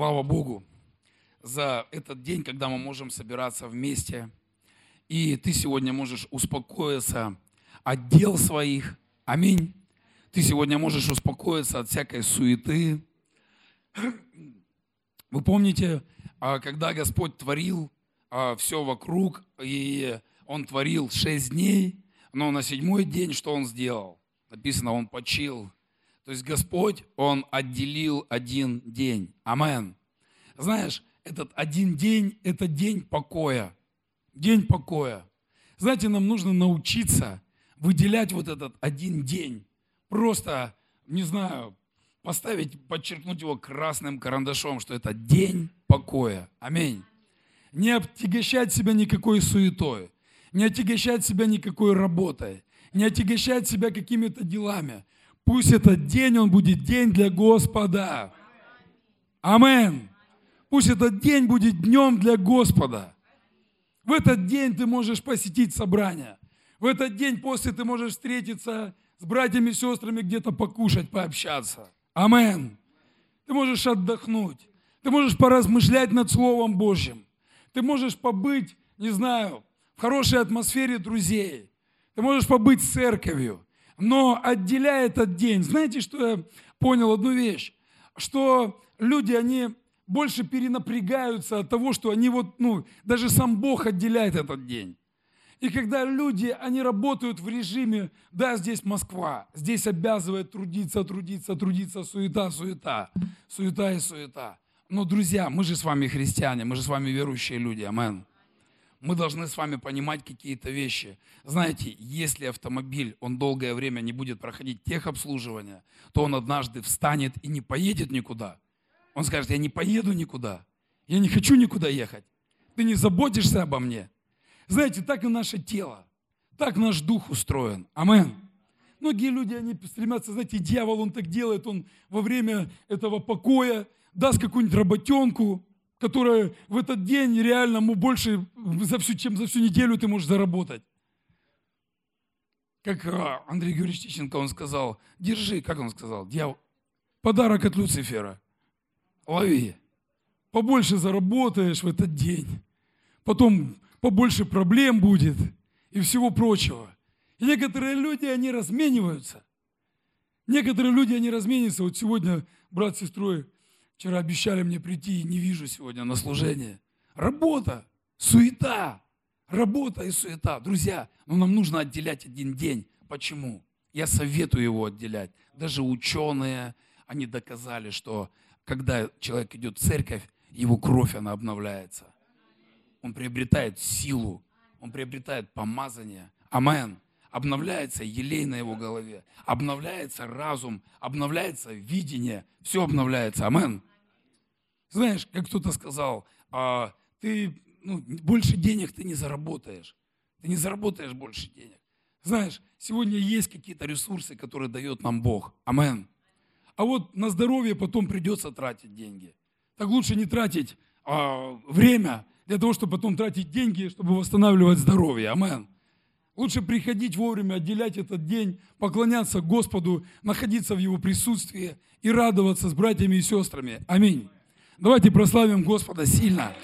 Слава Богу за этот день, когда мы можем собираться вместе. И ты сегодня можешь успокоиться от дел своих. Аминь. Ты сегодня можешь успокоиться от всякой суеты. Вы помните, а, когда Господь творил а, все вокруг, и Он творил шесть дней, но на седьмой день что Он сделал? Написано, Он почил. То есть Господь, Он отделил один день. Амен. Знаешь, этот один день – это день покоя. День покоя. Знаете, нам нужно научиться выделять вот этот один день. Просто, не знаю, поставить, подчеркнуть его красным карандашом, что это день покоя. Аминь. Не отягощать себя никакой суетой, не отягощать себя никакой работой, не отягощать себя какими-то делами. Пусть этот день, он будет день для Господа. Аминь. Пусть этот день будет днем для Господа. В этот день ты можешь посетить собрание. В этот день после ты можешь встретиться с братьями и сестрами, где-то покушать, пообщаться. Амен. Ты можешь отдохнуть. Ты можешь поразмышлять над Словом Божьим. Ты можешь побыть, не знаю, в хорошей атмосфере друзей. Ты можешь побыть с церковью. Но отделяя этот день, знаете, что я понял одну вещь? Что люди, они больше перенапрягаются от того, что они вот, ну, даже сам Бог отделяет этот день. И когда люди, они работают в режиме, да, здесь Москва, здесь обязывает трудиться, трудиться, трудиться, суета, суета, суета и суета. Но, друзья, мы же с вами христиане, мы же с вами верующие люди, амен. Мы должны с вами понимать какие-то вещи. Знаете, если автомобиль, он долгое время не будет проходить техобслуживание, то он однажды встанет и не поедет никуда – он скажет, я не поеду никуда, я не хочу никуда ехать. Ты не заботишься обо мне. Знаете, так и наше тело, так наш дух устроен. Амен. Многие люди, они стремятся, знаете, дьявол, он так делает, он во время этого покоя даст какую-нибудь работенку, которая в этот день реально ему больше, за всю, чем за всю неделю ты можешь заработать. Как а, Андрей Георгиевич Тищенко, он сказал, держи, как он сказал, дьявол, подарок от Люцифера лови. Побольше заработаешь в этот день. Потом побольше проблем будет и всего прочего. И некоторые люди, они размениваются. Некоторые люди, они разменятся. Вот сегодня брат с сестрой вчера обещали мне прийти, и не вижу сегодня на служение. Работа, суета, работа и суета. Друзья, но нам нужно отделять один день. Почему? Я советую его отделять. Даже ученые, они доказали, что когда человек идет в церковь, его кровь, она обновляется. Он приобретает силу, он приобретает помазание. Амен. Обновляется елей на его голове, обновляется разум, обновляется видение, все обновляется. Амен. Знаешь, как кто-то сказал, а, ты ну, больше денег ты не заработаешь. Ты не заработаешь больше денег. Знаешь, сегодня есть какие-то ресурсы, которые дает нам Бог. Амен а вот на здоровье потом придется тратить деньги. Так лучше не тратить а, время для того, чтобы потом тратить деньги, чтобы восстанавливать здоровье. Амен. Лучше приходить вовремя, отделять этот день, поклоняться Господу, находиться в Его присутствии и радоваться с братьями и сестрами. Аминь. Давайте прославим Господа сильно.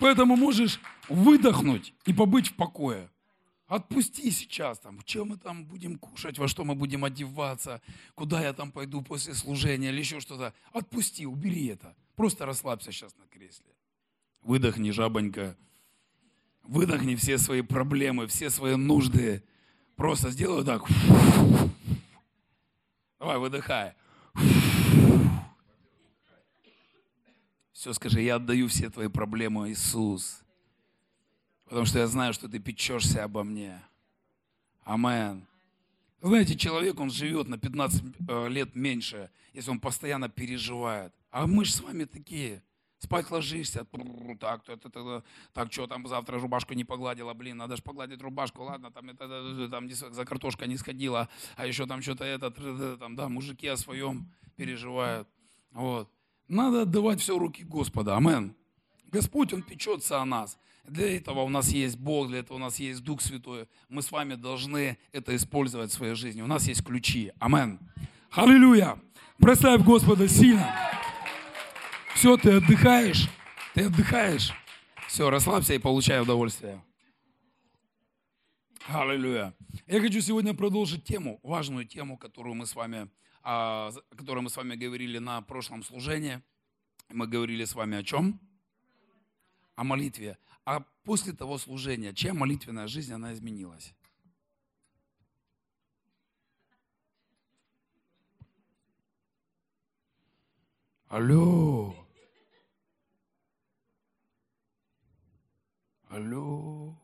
Поэтому можешь выдохнуть и побыть в покое. Отпусти сейчас там, чем мы там будем кушать, во что мы будем одеваться, куда я там пойду после служения или еще что-то. Отпусти, убери это. Просто расслабься сейчас на кресле. Выдохни, жабонька. Выдохни все свои проблемы, все свои нужды. Просто сделай так. Давай, выдыхай. Все, скажи, я отдаю все твои проблемы, Иисус. Потому что я знаю, что ты печешься обо мне. Амен. Знаете, человек, он живет на 15 э, лет меньше, если он постоянно переживает. А мы же с вами такие. Спать ложишься, так, так, так, так, что там завтра рубашку не погладила, блин, надо же погладить рубашку, ладно, там, это, там за картошка не сходила, а еще там что-то это, там, да, мужики о своем переживают. Вот. Надо отдавать все руки Господа, амен. Господь, Он печется о нас. Для этого у нас есть Бог, для этого у нас есть Дух Святой. Мы с вами должны это использовать в своей жизни. У нас есть ключи. Амен. Аллилуйя. Прославь Господа сильно. Все, ты отдыхаешь. Ты отдыхаешь. Все, расслабься и получай удовольствие. Аллилуйя. Я хочу сегодня продолжить тему, важную тему, которую мы с вами, о которой мы с вами говорили на прошлом служении. Мы говорили с вами о чем? О молитве. А после того служения, чья молитвенная жизнь, она изменилась? Алло. Алло.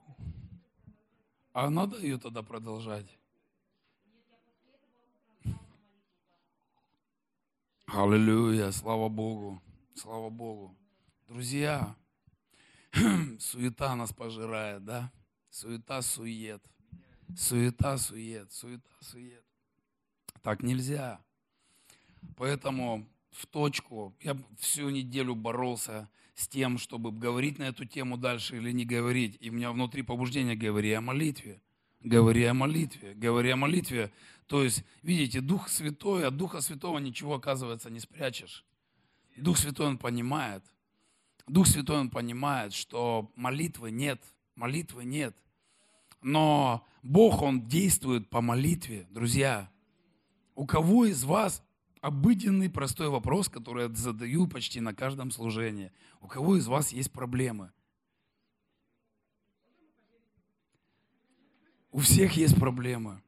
А надо ее тогда продолжать? Аллилуйя, слава Богу, слава Богу. Друзья, суета нас пожирает, да? Суета, сует. Суета, сует, суета, сует. Так нельзя. Поэтому в точку. Я всю неделю боролся с тем, чтобы говорить на эту тему дальше или не говорить. И у меня внутри побуждение говори о молитве. Говори о молитве, говори о молитве. То есть, видите, Дух Святой, от Духа Святого ничего, оказывается, не спрячешь. Дух Святой, Он понимает. Дух Святой, Он понимает, что молитвы нет, молитвы нет. Но Бог, Он действует по молитве, друзья. У кого из вас обыденный простой вопрос, который я задаю почти на каждом служении. У кого из вас есть проблемы? У всех есть проблемы.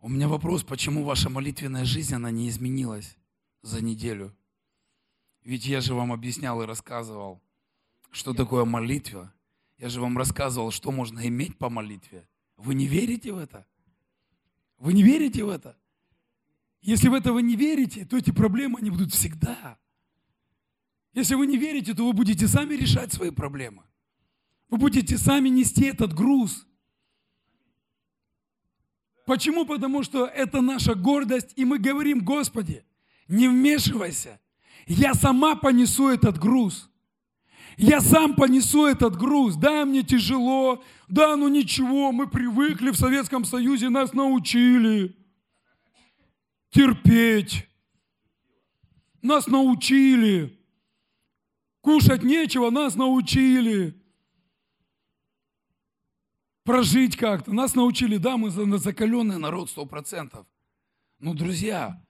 У меня вопрос, почему ваша молитвенная жизнь, она не изменилась за неделю? Ведь я же вам объяснял и рассказывал, что такое молитва. Я же вам рассказывал, что можно иметь по молитве. Вы не верите в это? Вы не верите в это? Если в этого не верите, то эти проблемы, они будут всегда. Если вы не верите, то вы будете сами решать свои проблемы. Вы будете сами нести этот груз. Почему? Потому что это наша гордость, и мы говорим, Господи, не вмешивайся. Я сама понесу этот груз. Я сам понесу этот груз. Да, мне тяжело. Да, ну ничего, мы привыкли в Советском Союзе, нас научили терпеть. Нас научили. Кушать нечего, нас научили. Прожить как-то. Нас научили, да, мы закаленный народ, сто процентов. Ну, друзья,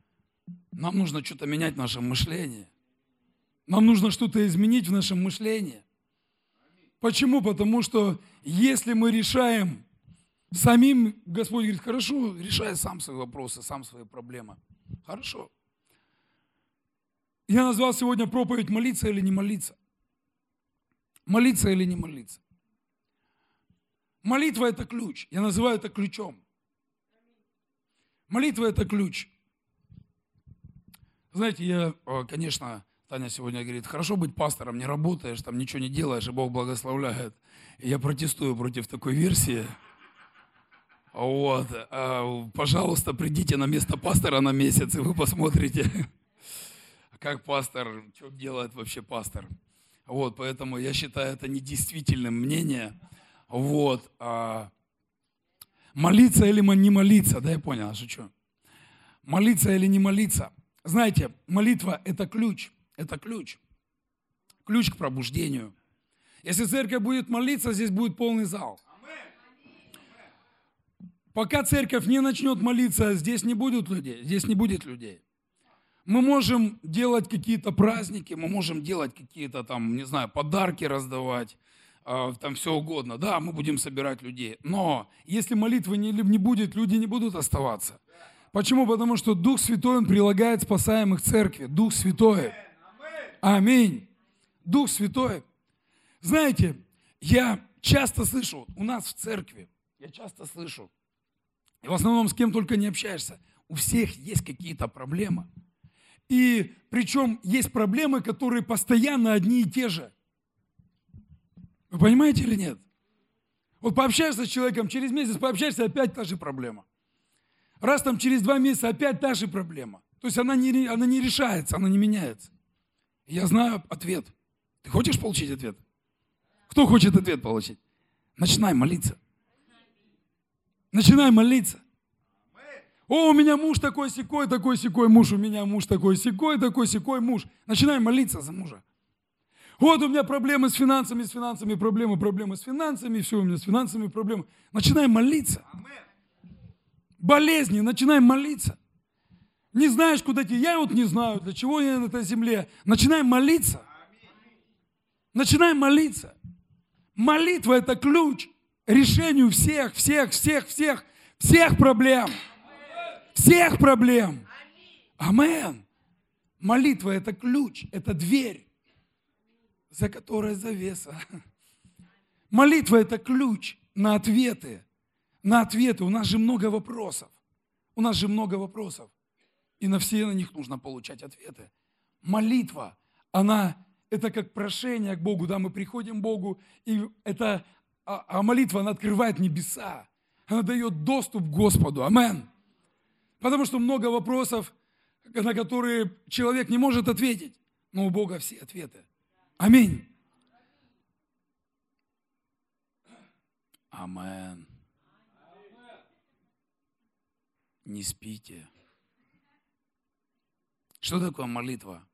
нам нужно что-то менять в нашем мышлении. Нам нужно что-то изменить в нашем мышлении. Почему? Потому что если мы решаем Самим Господь говорит, хорошо, решай сам свои вопросы, сам свои проблемы. Хорошо. Я назвал сегодня проповедь «Молиться или не молиться». Молиться или не молиться. Молитва – это ключ. Я называю это ключом. Молитва – это ключ. Знаете, я, конечно, Таня сегодня говорит, хорошо быть пастором, не работаешь, там ничего не делаешь, и Бог благословляет. Я протестую против такой версии. Вот, а, пожалуйста, придите на место пастора на месяц, и вы посмотрите, как пастор, что делает вообще пастор. Вот, поэтому я считаю это недействительным мнение. Вот, а, молиться или не молиться, да, я понял, шучу. Молиться или не молиться. Знаете, молитва – это ключ, это ключ. Ключ к пробуждению. Если церковь будет молиться, здесь будет полный зал – Пока церковь не начнет молиться, здесь не будет людей, здесь не будет людей. Мы можем делать какие-то праздники, мы можем делать какие-то там, не знаю, подарки раздавать, там все угодно. Да, мы будем собирать людей. Но если молитвы не, не будет, люди не будут оставаться. Почему? Потому что Дух Святой, Он прилагает спасаемых церкви. Дух Святой. Аминь. Дух Святой. Знаете, я часто слышу, у нас в церкви, я часто слышу, и в основном с кем только не общаешься. У всех есть какие-то проблемы. И причем есть проблемы, которые постоянно одни и те же. Вы понимаете или нет? Вот пообщаешься с человеком, через месяц пообщаешься, опять та же проблема. Раз там через два месяца опять та же проблема. То есть она не, она не решается, она не меняется. Я знаю ответ. Ты хочешь получить ответ? Кто хочет ответ получить? Начинай молиться. Начинай молиться. О, у меня муж такой секой, такой секой муж, у меня муж такой секой, такой секой муж. Начинаем молиться за мужа. Вот у меня проблемы с финансами, с финансами, проблемы, проблемы с финансами, все у меня с финансами проблемы. Начинаем молиться. Болезни, начинаем молиться. Не знаешь, куда идти. Я вот не знаю, для чего я на этой земле. Начинаем молиться. Начинаем молиться. Молитва – это ключ решению всех, всех, всех, всех, всех проблем. Всех проблем. Амен. Молитва – это ключ, это дверь, за которой завеса. Молитва – это ключ на ответы. На ответы. У нас же много вопросов. У нас же много вопросов. И на все на них нужно получать ответы. Молитва, она это как прошение к Богу, да, мы приходим к Богу, и это, а, а молитва, она открывает небеса, она дает доступ к Господу, амен. Потому что много вопросов, на которые человек не может ответить, но у Бога все ответы. Аминь. Амен. Не спите. Что такое молитва?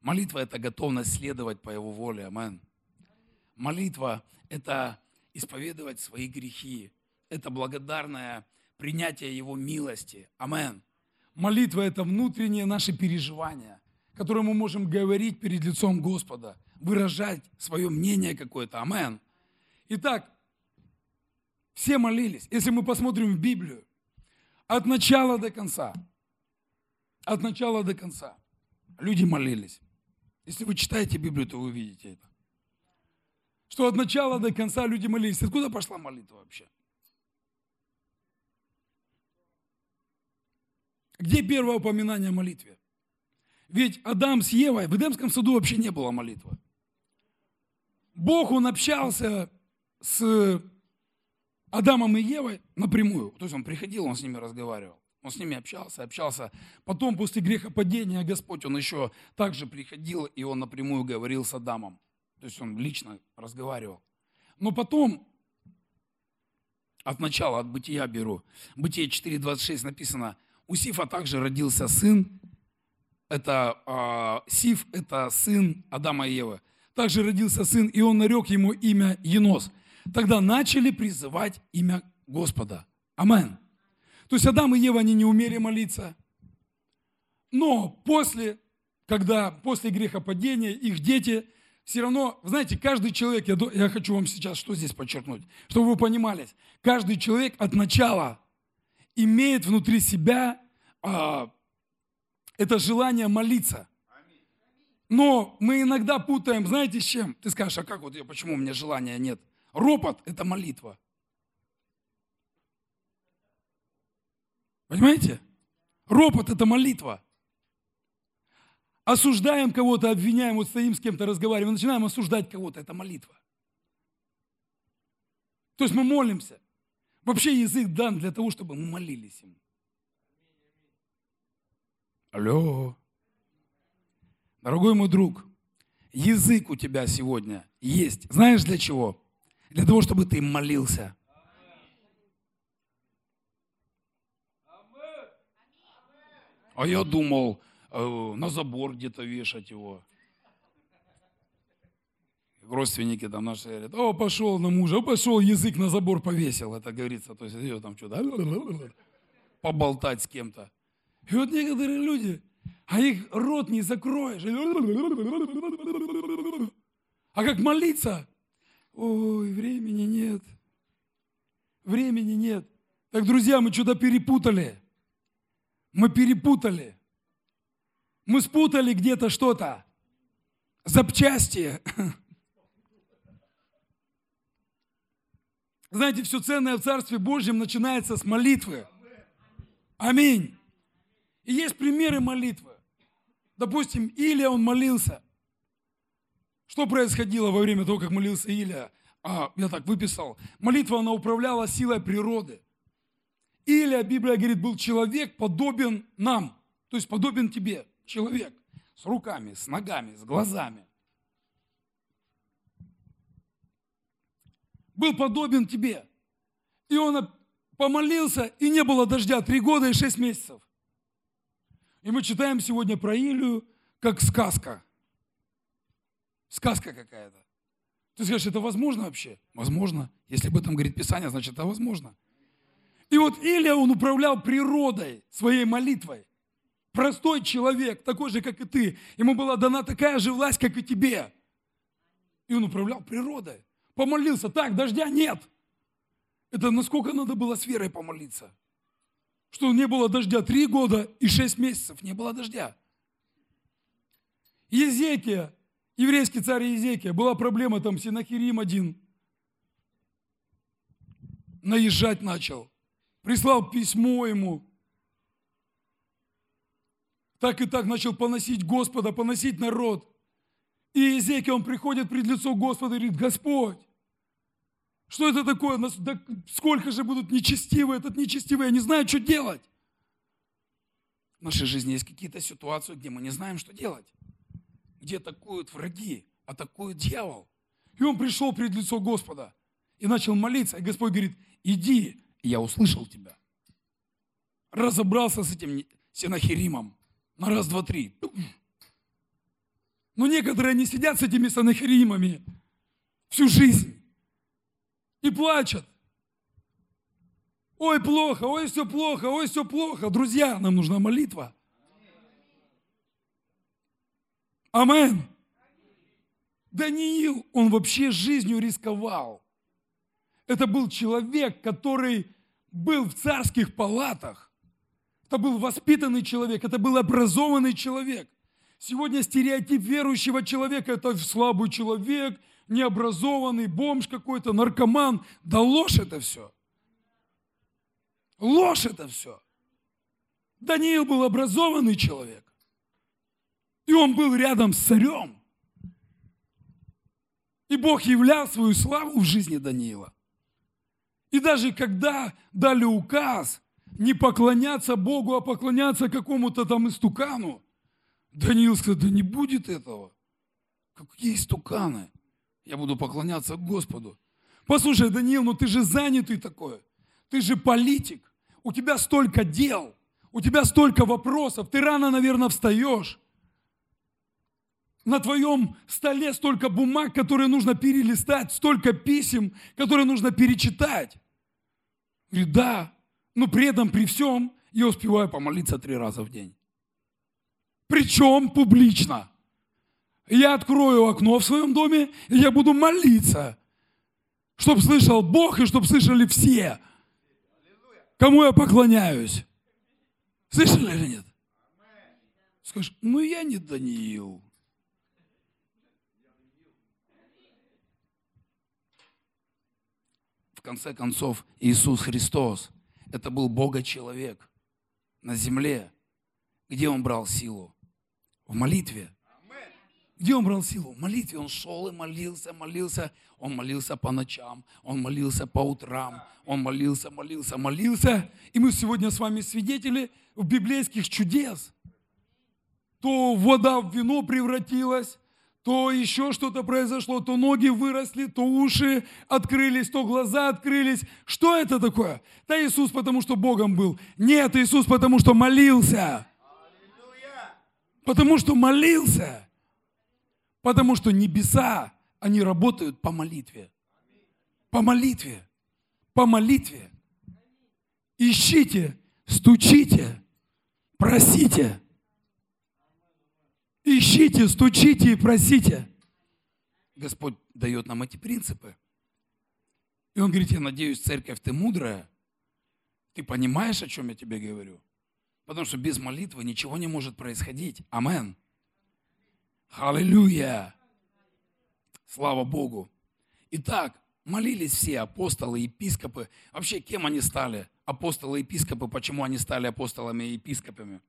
Молитва – это готовность следовать по Его воле. Амен. Молитва – это исповедовать свои грехи. Это благодарное принятие Его милости. Амен. Молитва – это внутренние наши переживания, которые мы можем говорить перед лицом Господа, выражать свое мнение какое-то. Амен. Итак, все молились. Если мы посмотрим в Библию, от начала до конца, от начала до конца люди молились. Если вы читаете Библию, то вы увидите это. Что от начала до конца люди молились. Откуда пошла молитва вообще? Где первое упоминание о молитве? Ведь Адам с Евой, в Эдемском саду вообще не было молитвы. Бог, Он общался с Адамом и Евой напрямую. То есть Он приходил, Он с ними разговаривал. Он с ними общался, общался. Потом, после грехопадения, Господь, Он еще также приходил, и Он напрямую говорил с Адамом. То есть Он лично разговаривал. Но потом, от начала, от бытия беру. Бытие 4.26 написано, у Сифа также родился сын, это э, Сиф, это сын Адама и Евы. Также родился сын, и он нарек ему имя Енос. Тогда начали призывать имя Господа. Амен. То есть Адам и Ева, они не умели молиться. Но после, когда после грехопадения их дети все равно, знаете, каждый человек, я, я хочу вам сейчас что здесь подчеркнуть, чтобы вы понимали, каждый человек от начала имеет внутри себя а, это желание молиться. Но мы иногда путаем, знаете, с чем? Ты скажешь, а как вот я, почему у меня желания нет? Ропот – это молитва. Понимаете? Ропот – это молитва. Осуждаем кого-то, обвиняем, вот стоим с кем-то, разговариваем, начинаем осуждать кого-то, это молитва. То есть мы молимся. Вообще язык дан для того, чтобы мы молились ему. Алло. Дорогой мой друг, язык у тебя сегодня есть. Знаешь для чего? Для того, чтобы ты молился. А я думал, э, на забор где-то вешать его. Родственники там наши говорят, о, пошел на мужа, пошел, язык на забор повесил, это говорится, то есть ее там что-то поболтать с кем-то. И вот некоторые люди, а их рот не закроешь. А как молиться? Ой, времени нет. Времени нет. Так, друзья, мы что-то перепутали. Мы перепутали. Мы спутали где-то что-то. Запчасти. Знаете, все ценное в Царстве Божьем начинается с молитвы. Аминь. И есть примеры молитвы. Допустим, Илия, он молился. Что происходило во время того, как молился Илия? А, я так выписал. Молитва, она управляла силой природы. Или, Библия говорит, был человек подобен нам, то есть подобен тебе, человек, с руками, с ногами, с глазами. Был подобен тебе. И он помолился, и не было дождя три года и шесть месяцев. И мы читаем сегодня про Илию, как сказка. Сказка какая-то. Ты скажешь, это возможно вообще? Возможно. Если об этом говорит Писание, значит, это возможно. И вот Илия, он управлял природой, своей молитвой. Простой человек, такой же, как и ты. Ему была дана такая же власть, как и тебе. И он управлял природой. Помолился, так, дождя нет. Это насколько надо было с верой помолиться. Что не было дождя три года и шесть месяцев, не было дождя. Езекия, еврейский царь Езекия, была проблема там, Синахирим один. Наезжать начал. Прислал письмо ему. Так и так начал поносить Господа, поносить народ. И Езекия, он приходит пред лицо Господа и говорит, Господь, что это такое? Да сколько же будут нечестивые, этот нечестивый, я не знаю, что делать. В нашей жизни есть какие-то ситуации, где мы не знаем, что делать где атакуют враги, атакует дьявол. И он пришел пред лицо Господа и начал молиться. И Господь говорит, иди, я услышал тебя. Разобрался с этим Синахиримом на раз, два, три. Но некоторые не сидят с этими Синахиримами всю жизнь и плачут. Ой, плохо, ой, все плохо, ой, все плохо. Друзья, нам нужна молитва. Амен. Даниил, он вообще жизнью рисковал. Это был человек, который был в царских палатах. Это был воспитанный человек, это был образованный человек. Сегодня стереотип верующего человека – это слабый человек, необразованный, бомж какой-то, наркоман. Да ложь это все. Ложь это все. Даниил был образованный человек. И он был рядом с царем. И Бог являл свою славу в жизни Даниила. И даже когда дали указ не поклоняться Богу, а поклоняться какому-то там истукану, Даниил сказал, да не будет этого. Какие истуканы? Я буду поклоняться Господу. Послушай, Даниил, ну ты же занятый такой. Ты же политик. У тебя столько дел. У тебя столько вопросов. Ты рано, наверное, встаешь на твоем столе столько бумаг, которые нужно перелистать, столько писем, которые нужно перечитать. Говорит, да, но при этом, при всем, я успеваю помолиться три раза в день. Причем публично. Я открою окно в своем доме, и я буду молиться, чтобы слышал Бог и чтобы слышали все, кому я поклоняюсь. Слышали или нет? Скажешь, ну я не Даниил. конце концов, Иисус Христос, это был Бога-человек на земле. Где он брал силу? В молитве. Где он брал силу? В молитве. Он шел и молился, молился. Он молился по ночам, он молился по утрам, он молился, молился, молился. И мы сегодня с вами свидетели в библейских чудес. То вода в вино превратилась, то еще что-то произошло, то ноги выросли, то уши открылись, то глаза открылись. Что это такое? Да Иисус потому, что Богом был. Нет, Иисус потому, что молился. Потому что молился. Потому что небеса, они работают по молитве. По молитве. По молитве. Ищите, стучите, просите. Ищите, стучите и просите. Господь дает нам эти принципы. И Он говорит, я надеюсь, церковь, ты мудрая. Ты понимаешь, о чем я тебе говорю? Потому что без молитвы ничего не может происходить. Амен. Аллилуйя. Слава Богу. Итак, молились все апостолы, епископы. Вообще, кем они стали? Апостолы, епископы. Почему они стали апостолами и епископами?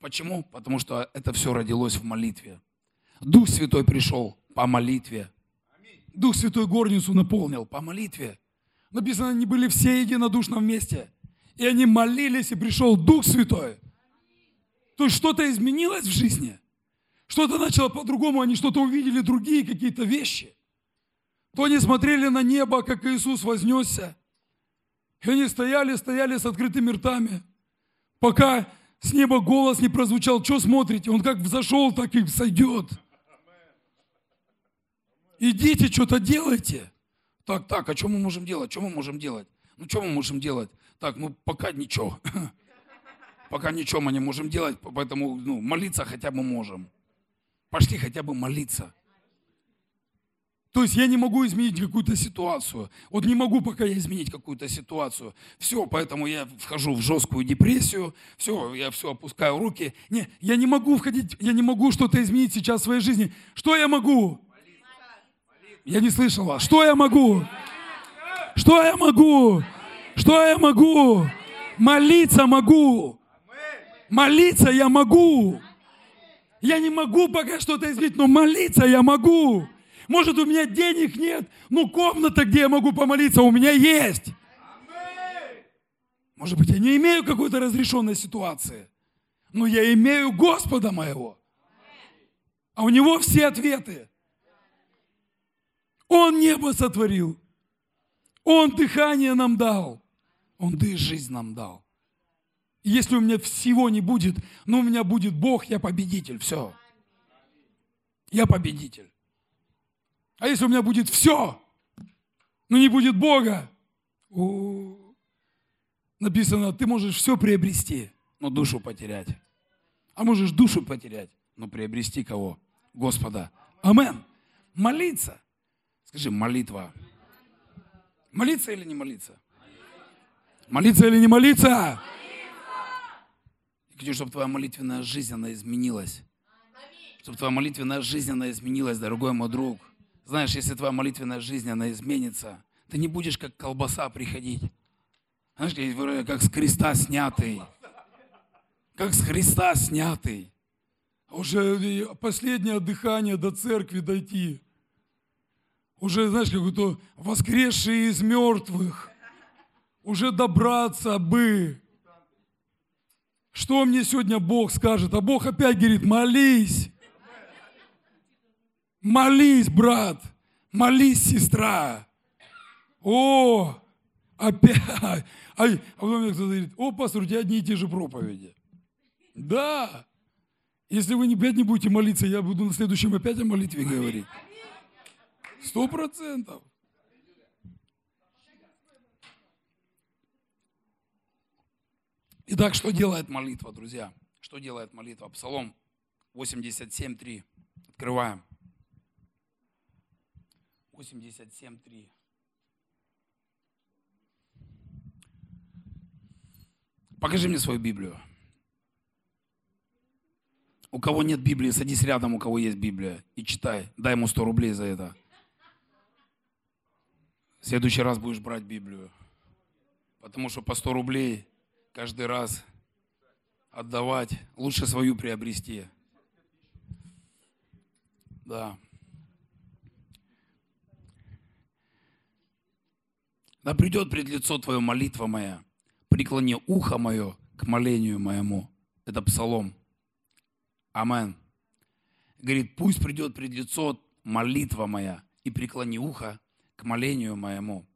Почему? Потому что это все родилось в молитве. Дух Святой пришел по молитве. Дух Святой горницу наполнил по молитве. Написано, они были все единодушно вместе. И они молились, и пришел Дух Святой. То есть что-то изменилось в жизни. Что-то начало по-другому, они что-то увидели, другие какие-то вещи. То они смотрели на небо, как Иисус вознесся. И они стояли, стояли с открытыми ртами, пока с неба голос не прозвучал. Что смотрите? Он как взошел, так и сойдет. Идите, что-то делайте. Так, так, а что мы можем делать? Что мы можем делать? Ну, что мы можем делать? Так, ну, пока ничего. Пока ничего мы не можем делать, поэтому ну, молиться хотя бы можем. Пошли хотя бы молиться. То есть я не могу изменить какую-то ситуацию. Вот не могу пока я изменить какую-то ситуацию. Все, поэтому я вхожу в жесткую депрессию. Все, я все опускаю руки. Не, я не могу входить, я не могу что-то изменить сейчас в своей жизни. Что я могу? Я не слышал вас. Что я могу? Что я могу? Что я могу? Молиться могу. Молиться я могу. Я не могу пока что-то изменить, но молиться я могу. Может, у меня денег нет, но комната, где я могу помолиться, у меня есть. Может быть, я не имею какой-то разрешенной ситуации, но я имею Господа моего. А у Него все ответы. Он небо сотворил. Он дыхание нам дал. Он дышит жизнь нам дал. Если у меня всего не будет, но у меня будет Бог, я победитель. Все. Я победитель. А если у меня будет все, но не будет Бога, о, написано, ты можешь все приобрести, но душу потерять. А можешь душу потерять, но приобрести кого? Господа. Амен. Молиться. Скажи, молитва. Молиться или не молиться? Молиться или не молиться? Хочу, чтобы твоя молитвенная жизнь, она изменилась. Чтобы твоя молитвенная жизнь, она изменилась, дорогой мой друг. Знаешь, если твоя молитвенная жизнь, она изменится, ты не будешь как колбаса приходить. Знаешь, как с креста снятый. Как с Христа снятый. Уже последнее дыхание до церкви дойти. Уже, знаешь, как-то воскресшие из мертвых. Уже добраться бы. Что мне сегодня Бог скажет? А Бог опять говорит, молись. Молись, брат. Молись, сестра. О, опять. А, а потом кто-то говорит, о, пастор, у тебя одни и те же проповеди. Да. Если вы опять не будете молиться, я буду на следующем опять о молитве говорить. Сто процентов. Итак, что делает молитва, друзья? Что делает молитва? Псалом 87.3. Открываем. 87.3. Покажи мне свою Библию. У кого нет Библии, садись рядом, у кого есть Библия, и читай. Дай ему 100 рублей за это. В следующий раз будешь брать Библию. Потому что по 100 рублей каждый раз отдавать, лучше свою приобрести. Да. Да придет пред лицо Твое молитва моя, преклони ухо мое к молению моему. Это псалом. Амен. Говорит, пусть придет пред лицо молитва моя и преклони ухо к молению моему.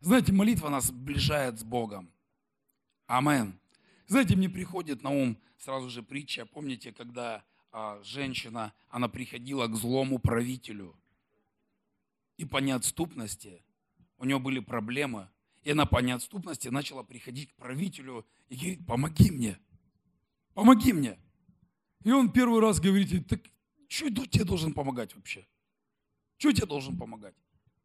Знаете, молитва нас сближает с Богом. Амен. Знаете, мне приходит на ум сразу же притча. Помните, когда а, женщина, она приходила к злому правителю. И по неотступности у нее были проблемы. И она по неотступности начала приходить к правителю и говорит, помоги мне, помоги мне. И он первый раз говорит, так что тебе должен помогать вообще? Что тебе должен помогать?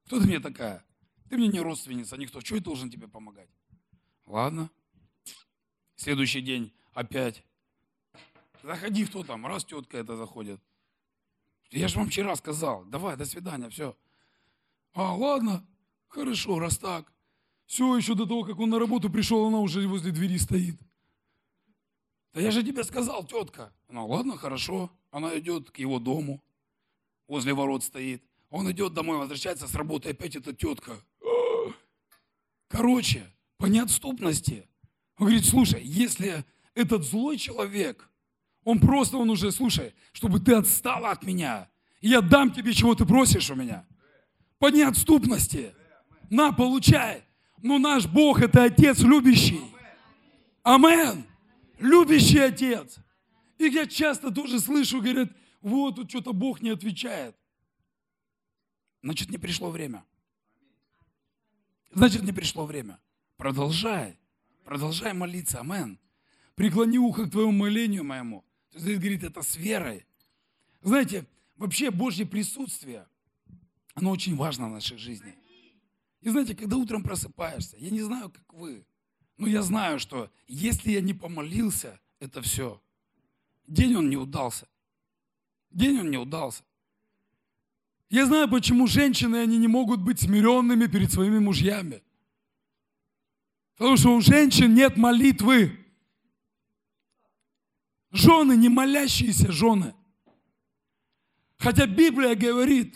Кто ты мне такая? Ты мне не родственница, никто. Что я должен тебе помогать? Ладно, Следующий день опять. Заходи, кто там? Раз тетка это заходит. Я же вам вчера сказал. Давай, до свидания, все. А, ладно, хорошо, раз так. Все, еще до того, как он на работу пришел, она уже возле двери стоит. Да я же тебе сказал, тетка. Она, ладно, хорошо. Она идет к его дому, возле ворот стоит. Он идет домой, возвращается с работы, опять эта тетка. Короче, по неотступности он говорит, слушай, если этот злой человек, он просто, он уже, слушай, чтобы ты отстала от меня, и я дам тебе, чего ты просишь у меня. По неотступности. На, получай. Но наш Бог – это Отец любящий. Амен. Любящий Отец. И я часто тоже слышу, говорят, вот тут что-то Бог не отвечает. Значит, не пришло время. Значит, не пришло время. Продолжай. Продолжай молиться. Амен. Преклони ухо к твоему молению моему. То есть, говорит, это с верой. Знаете, вообще Божье присутствие, оно очень важно в нашей жизни. И знаете, когда утром просыпаешься, я не знаю, как вы, но я знаю, что если я не помолился, это все. День он не удался. День он не удался. Я знаю, почему женщины, они не могут быть смиренными перед своими мужьями. Потому что у женщин нет молитвы. Жены, не молящиеся жены. Хотя Библия говорит,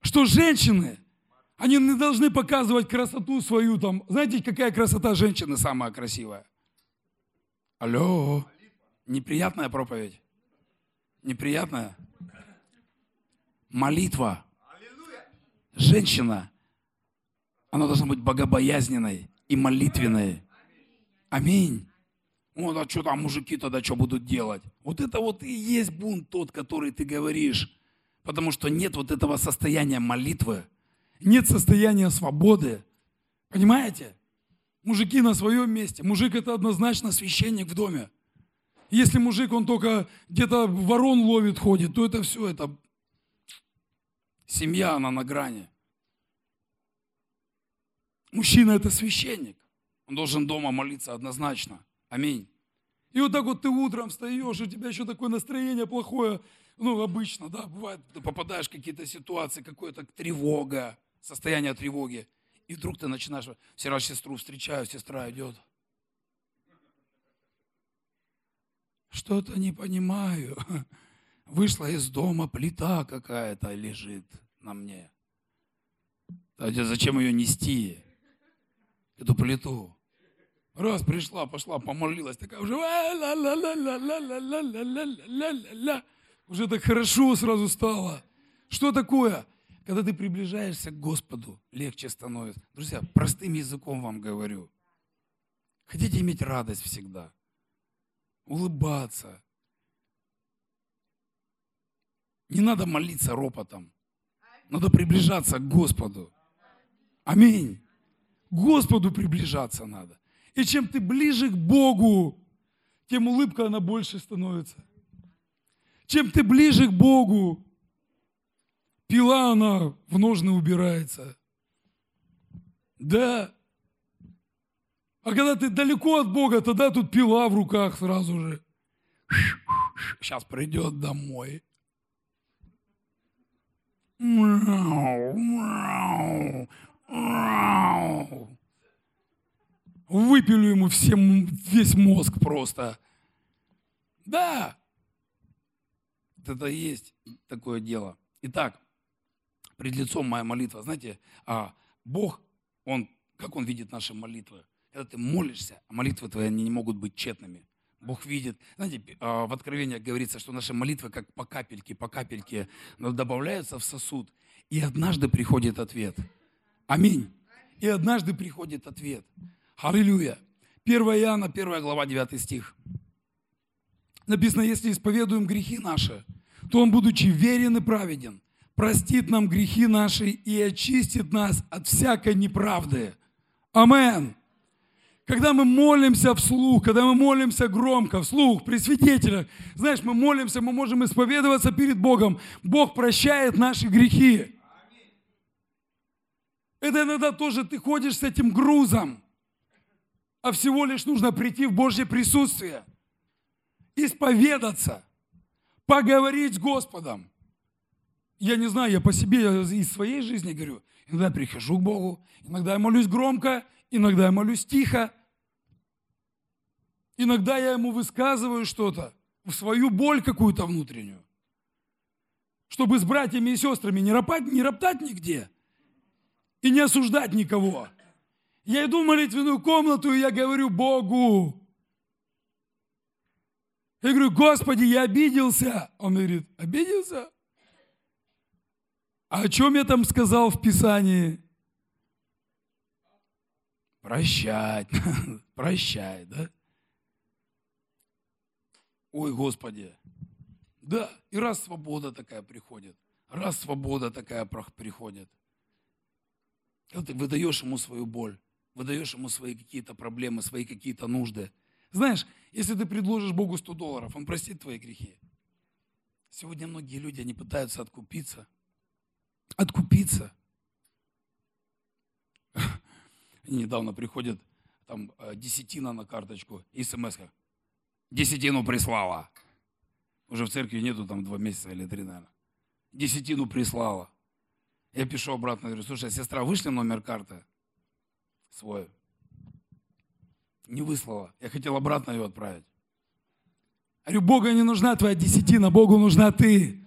что женщины, они не должны показывать красоту свою там. Знаете, какая красота женщины самая красивая? Алло, неприятная проповедь? Неприятная? Молитва. Женщина, она должна быть богобоязненной и молитвенной. Аминь. Вот, а что там мужики тогда что будут делать? Вот это вот и есть бунт тот, который ты говоришь. Потому что нет вот этого состояния молитвы, нет состояния свободы. Понимаете? Мужики на своем месте. Мужик это однозначно священник в доме. Если мужик, он только где-то ворон ловит, ходит, то это все, это семья, она на грани. Мужчина это священник. Он должен дома молиться однозначно. Аминь. И вот так вот ты утром встаешь, у тебя еще такое настроение плохое. Ну, обычно, да, бывает, ты попадаешь в какие-то ситуации, какая-то тревога, состояние тревоги. И вдруг ты начинаешь, вчера сестру встречаю, сестра идет. Что-то не понимаю. Вышла из дома, плита какая-то лежит на мне. Зачем ее нести, эту плиту? Раз пришла, пошла, помолилась, такая уже уже так хорошо сразу стало. Что такое? Когда ты приближаешься к Господу, легче становится. Друзья, простым языком вам говорю. Хотите иметь радость всегда, улыбаться. Не надо молиться ропотом. Надо приближаться к Господу. Аминь. Господу приближаться надо. И чем ты ближе к Богу, тем улыбка она больше становится. Чем ты ближе к Богу, пила она в ножны убирается. Да. А когда ты далеко от Бога, тогда тут пила в руках сразу же. Сейчас придет домой. Мяу, мяу выпилю ему всем, весь мозг просто. Да, это есть такое дело. Итак, пред лицом моя молитва. Знаете, а Бог, Он, как Он видит наши молитвы? Когда ты молишься, а молитвы твои, они не могут быть тщетными. Бог видит. Знаете, а, в Откровениях говорится, что наши молитвы как по капельке, по капельке добавляются в сосуд. И однажды приходит ответ. Аминь. И однажды приходит ответ. Аллилуйя. 1 Иоанна, 1 глава, 9 стих. Написано, если исповедуем грехи наши, то Он, будучи верен и праведен, простит нам грехи наши и очистит нас от всякой неправды. Амен. Когда мы молимся вслух, когда мы молимся громко, вслух, при свидетелях, знаешь, мы молимся, мы можем исповедоваться перед Богом. Бог прощает наши грехи. Это иногда тоже ты ходишь с этим грузом а всего лишь нужно прийти в Божье присутствие, исповедаться, поговорить с Господом. Я не знаю, я по себе, я из своей жизни говорю. Иногда я прихожу к Богу, иногда я молюсь громко, иногда я молюсь тихо. Иногда я ему высказываю что-то, в свою боль какую-то внутреннюю. Чтобы с братьями и сестрами не роптать, не роптать нигде и не осуждать никого. Я иду в молитвенную комнату, и я говорю Богу. Я говорю, Господи, я обиделся. Он говорит, обиделся? А о чем я там сказал в Писании? прощать, прощай, да? Ой, Господи. Да, и раз свобода такая приходит, раз свобода такая приходит. Когда ты выдаешь ему свою боль, выдаешь ему свои какие-то проблемы, свои какие-то нужды. Знаешь, если ты предложишь Богу 100 долларов, Он простит твои грехи. Сегодня многие люди, они пытаются откупиться. Откупиться. И недавно приходит там э, десятина на карточку и смс -ка. Десятину прислала. Уже в церкви нету там два месяца или три, наверное. Десятину прислала. Я пишу обратно, говорю, слушай, сестра, вышли номер карты свой? Не выслала. Я хотел обратно ее отправить. Говорю, Богу не нужна твоя десятина, Богу нужна ты.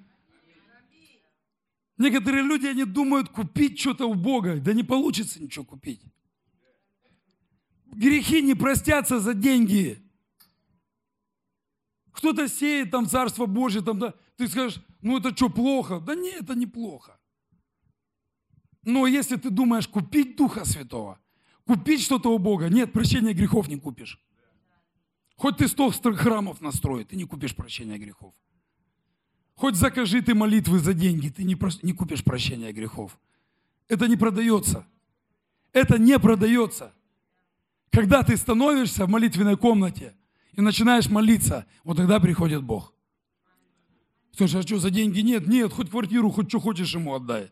Некоторые люди, они думают купить что-то у Бога. Да не получится ничего купить. Грехи не простятся за деньги. Кто-то сеет там Царство Божье, там, да, ты скажешь, ну это что, плохо? Да нет, это не плохо. Но если ты думаешь купить Духа Святого, купить что-то у Бога, нет, прощения грехов не купишь. Хоть ты сто храмов настроит, ты не купишь прощения грехов. Хоть закажи ты молитвы за деньги, ты не, не купишь прощения грехов. Это не продается. Это не продается. Когда ты становишься в молитвенной комнате и начинаешь молиться, вот тогда приходит Бог. Слушай, а что, за деньги нет? Нет, хоть квартиру, хоть что хочешь ему отдай.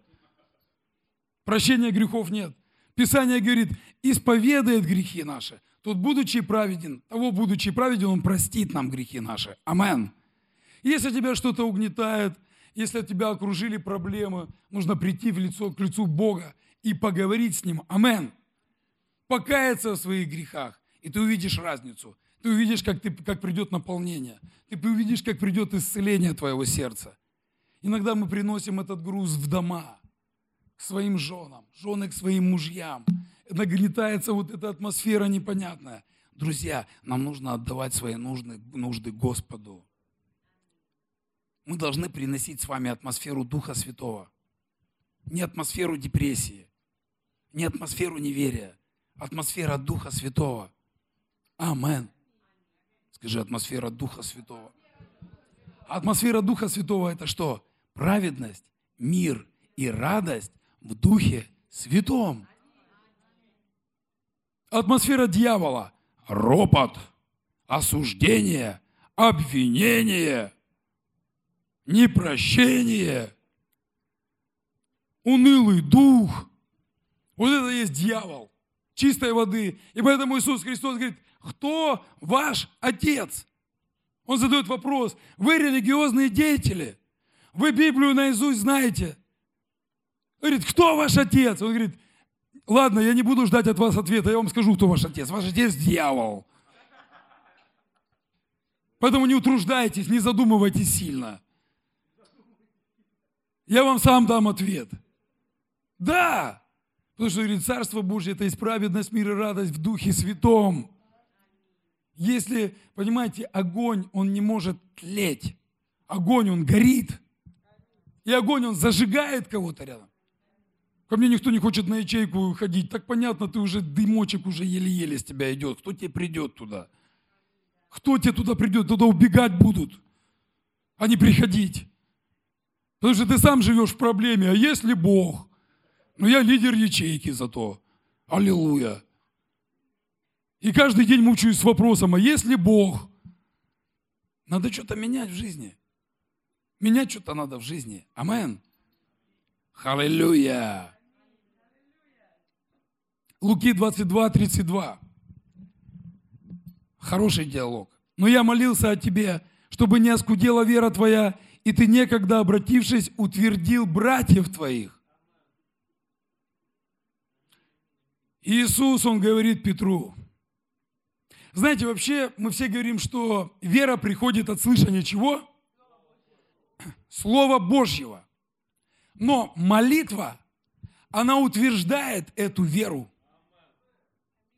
Прощения грехов нет. Писание говорит, исповедает грехи наши. Тот, будучи праведен, того, будучи праведен, он простит нам грехи наши. Амен. Если тебя что-то угнетает, если тебя окружили проблемы, нужно прийти в лицо, к лицу Бога и поговорить с Ним. Амен. Покаяться в своих грехах, и ты увидишь разницу. Ты увидишь, как, ты, как придет наполнение. Ты увидишь, как придет исцеление твоего сердца. Иногда мы приносим этот груз в дома, своим женам, жены к своим мужьям. Нагнетается вот эта атмосфера непонятная. Друзья, нам нужно отдавать свои нужды, нужды Господу. Мы должны приносить с вами атмосферу Духа Святого. Не атмосферу депрессии, не атмосферу неверия, атмосфера Духа Святого. Амен. Скажи, атмосфера Духа Святого. Атмосфера Духа Святого это что? Праведность, мир и радость в Духе Святом. Атмосфера дьявола – ропот, осуждение, обвинение – непрощение, унылый дух. Вот это есть дьявол чистой воды. И поэтому Иисус Христос говорит, кто ваш отец? Он задает вопрос, вы религиозные деятели, вы Библию наизусть знаете. Говорит, кто ваш отец? Он говорит, ладно, я не буду ждать от вас ответа, я вам скажу, кто ваш отец. Ваш отец дьявол. Поэтому не утруждайтесь, не задумывайтесь сильно. Я вам сам дам ответ. Да. Потому что, говорит, Царство Божье – это есть праведность, мир и радость в Духе Святом. Если, понимаете, огонь, он не может тлеть. Огонь, он горит. И огонь, он зажигает кого-то рядом. Ко мне никто не хочет на ячейку ходить. Так понятно, ты уже дымочек уже еле-еле с тебя идет. Кто тебе придет туда? Кто тебе туда придет? Туда убегать будут, а не приходить. Потому что ты сам живешь в проблеме. А если Бог? Ну, я лидер ячейки зато. Аллилуйя. И каждый день мучаюсь с вопросом, а если Бог? Надо что-то менять в жизни. Менять что-то надо в жизни. Амен. Аллилуйя. Луки 22, 32. Хороший диалог. Но я молился о тебе, чтобы не оскудела вера твоя, и ты некогда, обратившись, утвердил братьев твоих. Иисус, Он говорит Петру. Знаете, вообще мы все говорим, что вера приходит от слышания чего? Слова Божьего. Но молитва, она утверждает эту веру.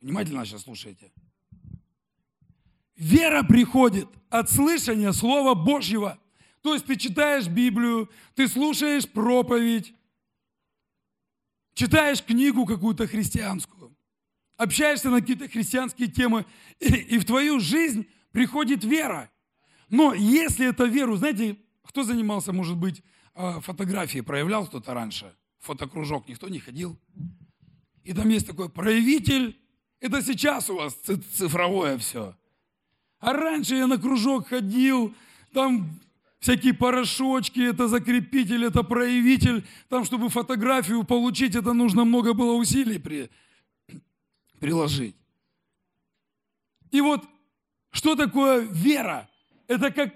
Внимательно сейчас слушайте. Вера приходит от слышания Слова Божьего. То есть ты читаешь Библию, ты слушаешь проповедь, читаешь книгу какую-то христианскую. общаешься на какие-то христианские темы, и, и в твою жизнь приходит вера. Но если это веру, знаете, кто занимался, может быть, а, фотографией, проявлял кто-то раньше? Фотокружок никто не ходил. И там есть такой проявитель. Это сейчас у вас цифровое все. А раньше я на кружок ходил, там всякие порошочки, это закрепитель, это проявитель. Там, чтобы фотографию получить, это нужно много было усилий при, приложить. И вот что такое вера? Это как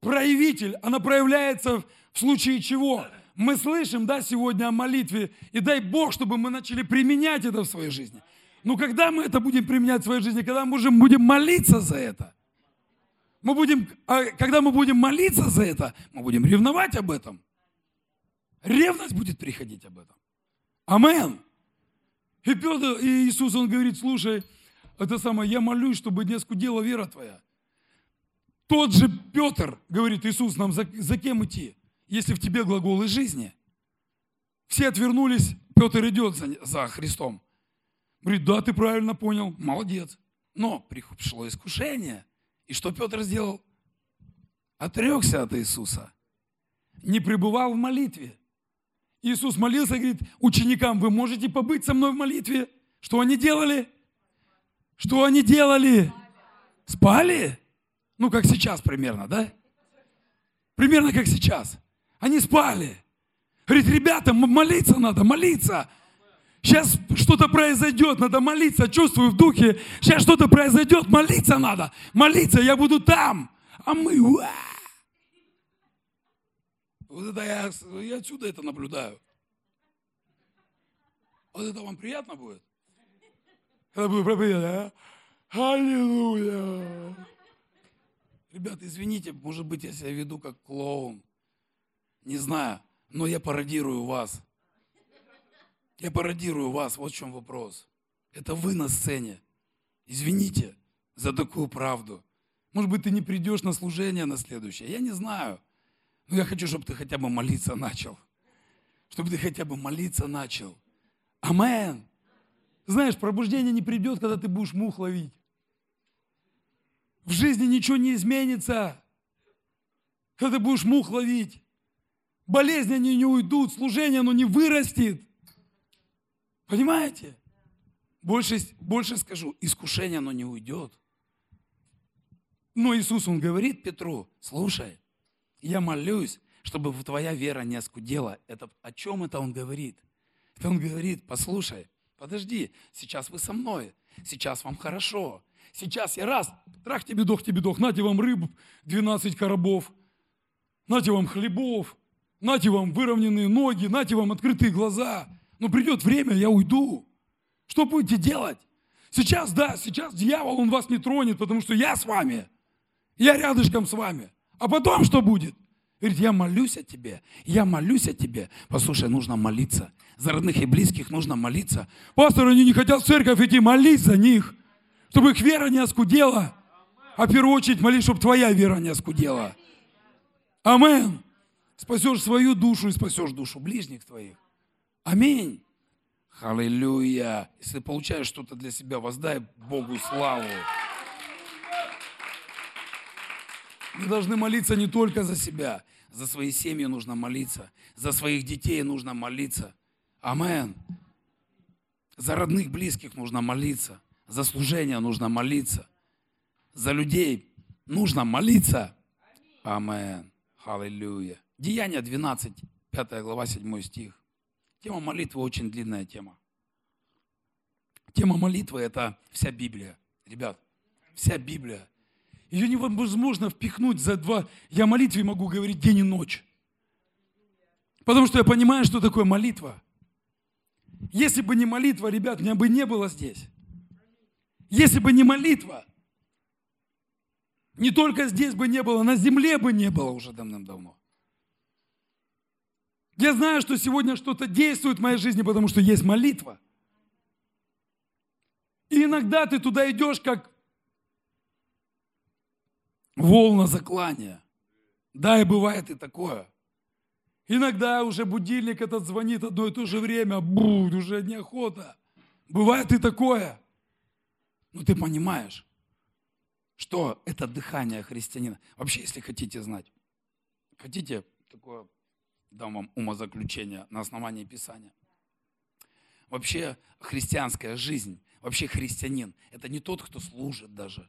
проявитель. Она проявляется в случае чего? Мы слышим, да, сегодня о молитве, и дай Бог, чтобы мы начали применять это в своей жизни. Но когда мы это будем применять в своей жизни, когда мы будем, будем молиться за это, мы будем, а когда мы будем молиться за это, мы будем ревновать об этом. Ревность будет приходить об этом. Амен. И Петр, и Иисус, он говорит, слушай, это самое, я молюсь, чтобы не скудела вера твоя. Тот же Петр, говорит Иисус, нам за, за кем идти, если в тебе глаголы жизни? Все отвернулись, Петр идет за, за Христом. Говорит, да, ты правильно понял, молодец. Но пришло искушение. И что Петр сделал? Отрекся от Иисуса. Не пребывал в молитве. Иисус молился, говорит, ученикам, вы можете побыть со мной в молитве? Что они делали? Что они делали? Спали? Ну, как сейчас примерно, да? Примерно как сейчас. Они спали. Говорит, ребята, молиться надо, молиться. Сейчас что-то произойдет, надо молиться, чувствую в духе. Сейчас что-то произойдет, молиться надо. Молиться, я буду там. А мы... Уа! Вот это я, я отсюда это наблюдаю. Вот это вам приятно будет? Когда буду проповедовать, а? Аллилуйя! Ребята, извините, может быть, я себя веду как клоун. Не знаю, но я пародирую вас. Я пародирую вас, вот в чем вопрос. Это вы на сцене. Извините за такую правду. Может быть, ты не придешь на служение на следующее. Я не знаю. Но я хочу, чтобы ты хотя бы молиться начал. Чтобы ты хотя бы молиться начал. Амен. Знаешь, пробуждение не придет, когда ты будешь мух ловить. В жизни ничего не изменится, когда ты будешь мух ловить. Болезни они не уйдут, служение оно не вырастет. Понимаете? Больше, больше скажу, искушение оно не уйдет. Но Иисус, Он говорит Петру, слушай, я молюсь, чтобы твоя вера не оскудела. Это, о чем это Он говорит? Это Он говорит, послушай, подожди, сейчас вы со мной, сейчас вам хорошо, Сейчас я раз, трах тебе дох, тебе дох, нате вам рыбу, 12 коробов, нате вам хлебов, нате вам выровненные ноги, нате вам открытые глаза. Но придет время, я уйду. Что будете делать? Сейчас, да, сейчас дьявол, он вас не тронет, потому что я с вами. Я рядышком с вами. А потом что будет? Говорит, я молюсь о тебе, я молюсь о тебе. Послушай, нужно молиться. За родных и близких нужно молиться. Пастор, они не хотят в церковь идти, молись за них чтобы их вера не оскудела. А в первую очередь молись, чтобы твоя вера не оскудела. Амен. Спасешь свою душу и спасешь душу ближних твоих. Аминь. Аллилуйя. Если получаешь что-то для себя, воздай Богу славу. Мы должны молиться не только за себя. За свои семьи нужно молиться. За своих детей нужно молиться. Амен. За родных, близких нужно молиться. За служение нужно молиться. За людей нужно молиться. Амен. Аллилуйя. Деяние 12, 5 глава, 7 стих. Тема молитвы очень длинная тема. Тема молитвы – это вся Библия. Ребят, вся Библия. Ее невозможно впихнуть за два. Я молитве могу говорить день и ночь. Потому что я понимаю, что такое молитва. Если бы не молитва, ребят, меня бы не было здесь. Если бы не молитва, не только здесь бы не было, на земле бы не было уже давным-давно. Я знаю, что сегодня что-то действует в моей жизни, потому что есть молитва. И иногда ты туда идешь, как волна заклания. Да, и бывает и такое. Иногда уже будильник этот звонит одно и то же время, буд, уже неохота. Бывает и такое. Ну ты понимаешь, что это дыхание христианина. Вообще, если хотите знать, хотите такое, дам вам умозаключение на основании Писания. Вообще христианская жизнь, вообще христианин, это не тот, кто служит даже.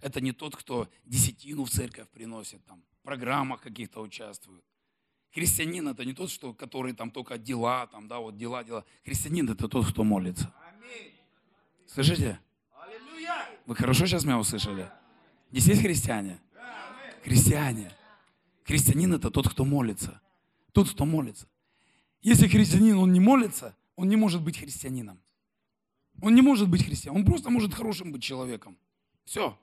Это не тот, кто десятину в церковь приносит, там, в программах каких-то участвует. Христианин это не тот, что, который там только дела, там, да, вот дела, дела. Христианин это тот, кто молится. Слышите? Вы хорошо сейчас меня услышали? Здесь есть христиане? Христиане. Христианин это тот, кто молится. Тот, кто молится. Если христианин, он не молится, он не может быть христианином. Он не может быть христианином. Он просто может хорошим быть человеком. Все.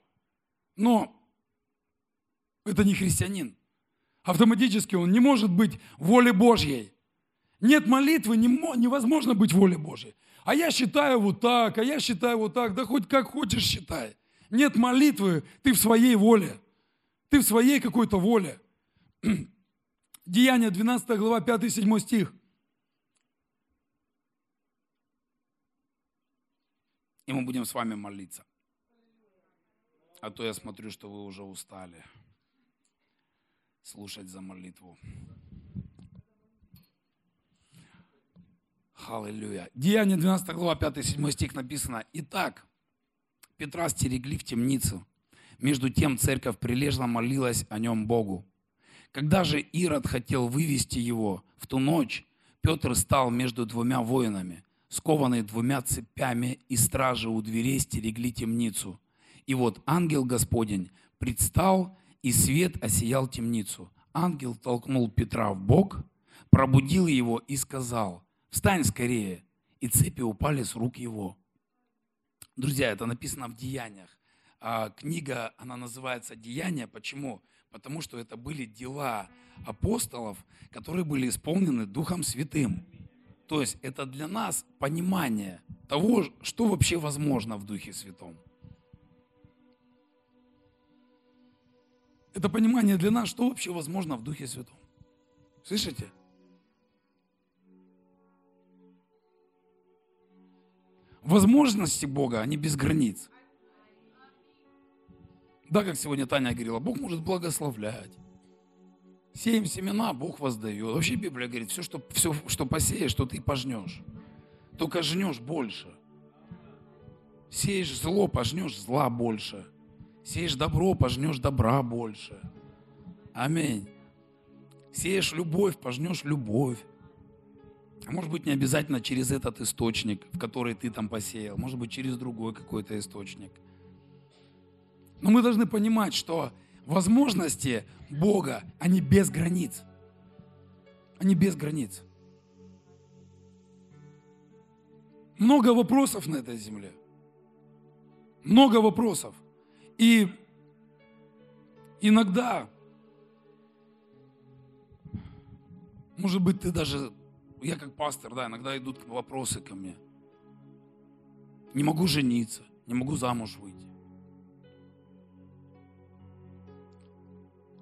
Но это не христианин. Автоматически он не может быть воле Божьей. Нет молитвы, невозможно быть волей Божьей. А я считаю вот так, а я считаю вот так, да хоть как хочешь считай. Нет молитвы, ты в своей воле. Ты в своей какой-то воле. Деяние 12 глава 5-7 стих. И мы будем с вами молиться. А то я смотрю, что вы уже устали слушать за молитву. Аллилуйя. Деяние 12 глава 5-7 стих написано. Итак, Петра стерегли в темницу. Между тем церковь прилежно молилась о нем Богу. Когда же Ирод хотел вывести его в ту ночь, Петр стал между двумя воинами, скованный двумя цепями, и стражи у дверей стерегли темницу. И вот ангел Господень предстал, и свет осиял темницу. Ангел толкнул Петра в бок, пробудил его и сказал, встань скорее. И цепи упали с рук его. Друзья, это написано в Деяниях. А книга, она называется «Деяния». Почему? Потому что это были дела апостолов, которые были исполнены Духом Святым. То есть это для нас понимание того, что вообще возможно в Духе Святом. Это понимание для нас, что вообще возможно в Духе Святом. Слышите? Возможности Бога, они без границ. Да, как сегодня Таня говорила, Бог может благословлять. Сеем семена, Бог воздает. Вообще Библия говорит, все, что, все, что посеешь, что ты пожнешь. Только жнешь больше. Сеешь зло, пожнешь зла больше. Сеешь добро, пожнешь добра больше. Аминь. Сеешь любовь, пожнешь любовь. А может быть, не обязательно через этот источник, в который ты там посеял. Может быть, через другой какой-то источник. Но мы должны понимать, что возможности Бога, они без границ. Они без границ. Много вопросов на этой земле. Много вопросов. И иногда, может быть, ты даже, я как пастор, да, иногда идут вопросы ко мне. Не могу жениться, не могу замуж выйти.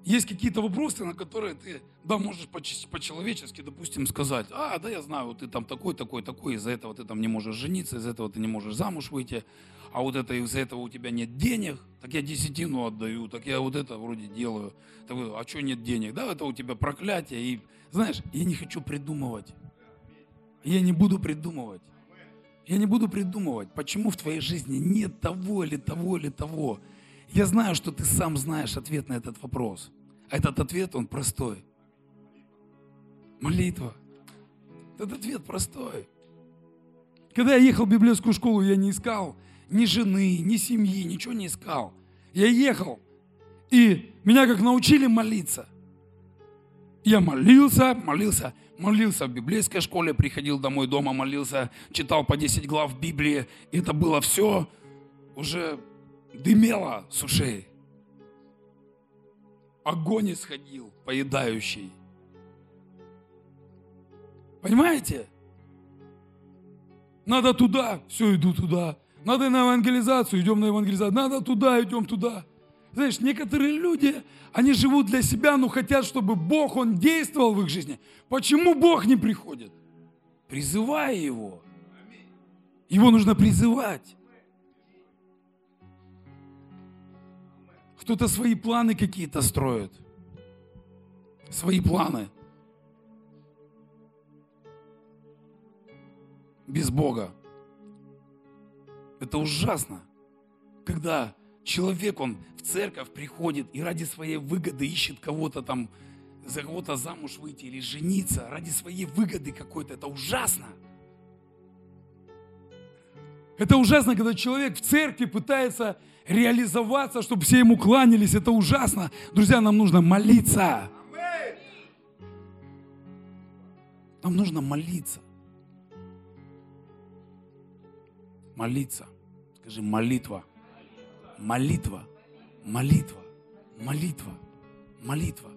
Есть какие-то вопросы, на которые ты, да, можешь по-человечески, допустим, сказать, а, да, я знаю, вот ты там такой, такой, такой, из-за этого ты там не можешь жениться, из-за этого ты не можешь замуж выйти, а вот это из-за этого у тебя нет денег, так я десятину отдаю, так я вот это вроде делаю. Так, а что нет денег? Да, это у тебя проклятие. И знаешь, я не хочу придумывать. Я не буду придумывать. Я не буду придумывать, почему в твоей жизни нет того или того или того. Я знаю, что ты сам знаешь ответ на этот вопрос. А этот ответ, он простой. Молитва. Этот ответ простой. Когда я ехал в библейскую школу, я не искал ни жены, ни семьи, ничего не искал. Я ехал, и меня как научили молиться. Я молился, молился, молился в библейской школе, приходил домой дома, молился, читал по 10 глав Библии. И это было все уже дымело с ушей. Огонь исходил, поедающий. Понимаете? Надо туда, все, иду туда. Надо на евангелизацию, идем на евангелизацию. Надо туда, идем туда. Знаешь, некоторые люди, они живут для себя, но хотят, чтобы Бог, Он действовал в их жизни. Почему Бог не приходит? Призывай Его. Его нужно призывать. Кто-то свои планы какие-то строит. Свои планы. Без Бога. Это ужасно, когда человек, он в церковь приходит и ради своей выгоды ищет кого-то там, за кого-то замуж выйти или жениться, ради своей выгоды какой-то. Это ужасно. Это ужасно, когда человек в церкви пытается реализоваться, чтобы все ему кланялись. Это ужасно. Друзья, нам нужно молиться. Нам нужно молиться. Молиться. Скажи, молитва. Молитва. Молитва. Молитва. Молитва.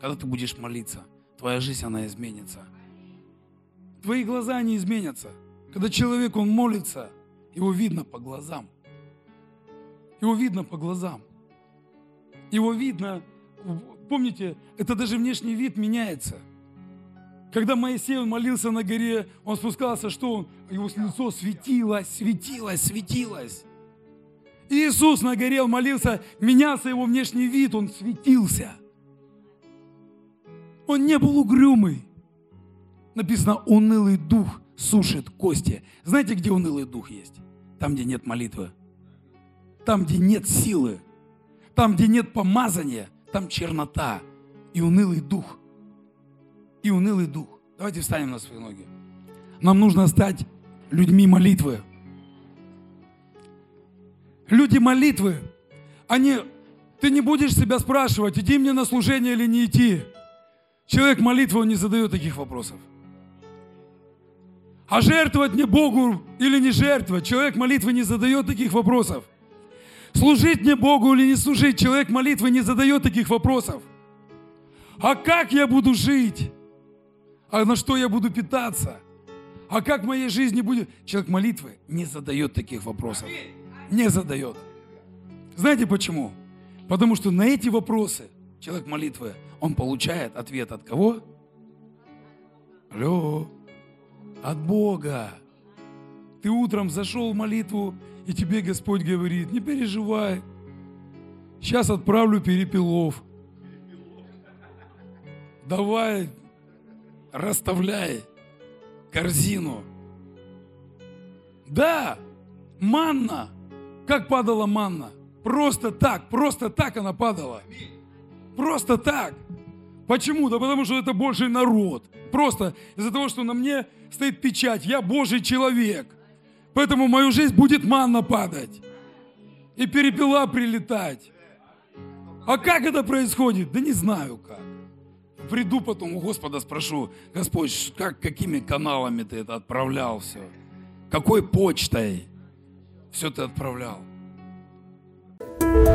Когда ты будешь молиться, твоя жизнь, она изменится. Твои глаза, не изменятся. Когда человек, он молится, его видно по глазам. Его видно по глазам. Его видно, помните, это даже внешний вид меняется. Когда Моисей он молился на горе, он спускался, что он? Его лицо светилось, светилось, светилось. Иисус на горе он молился, менялся его внешний вид, он светился. Он не был угрюмый. Написано, унылый дух сушит кости. Знаете, где унылый дух есть? Там, где нет молитвы. Там, где нет силы. Там, где нет помазания. Там чернота и унылый дух. И унылый дух. Давайте встанем на свои ноги. Нам нужно стать людьми молитвы. Люди молитвы, они, ты не будешь себя спрашивать, иди мне на служение или не идти. Человек молитвы, он не задает таких вопросов. А жертвовать мне Богу или не жертвовать? Человек молитвы не задает таких вопросов. Служить мне Богу или не служить? Человек молитвы не задает таких вопросов. А как я буду жить? А на что я буду питаться? А как в моей жизни будет? Человек молитвы не задает таких вопросов. Не задает. Знаете почему? Потому что на эти вопросы человек молитвы, он получает ответ от кого? Алло от Бога. Ты утром зашел в молитву, и тебе Господь говорит, не переживай, сейчас отправлю перепелов. Давай, расставляй корзину. Да, манна. Как падала манна? Просто так, просто так она падала. Просто так. Почему? Да потому что это Божий народ. Просто из-за того, что на мне стоит печать. Я Божий человек. Поэтому в мою жизнь будет манна падать. И перепела прилетать. А как это происходит? Да не знаю как. Приду потом у Господа спрошу, Господь, как, какими каналами ты это отправлял все? Какой почтой все ты отправлял? thank you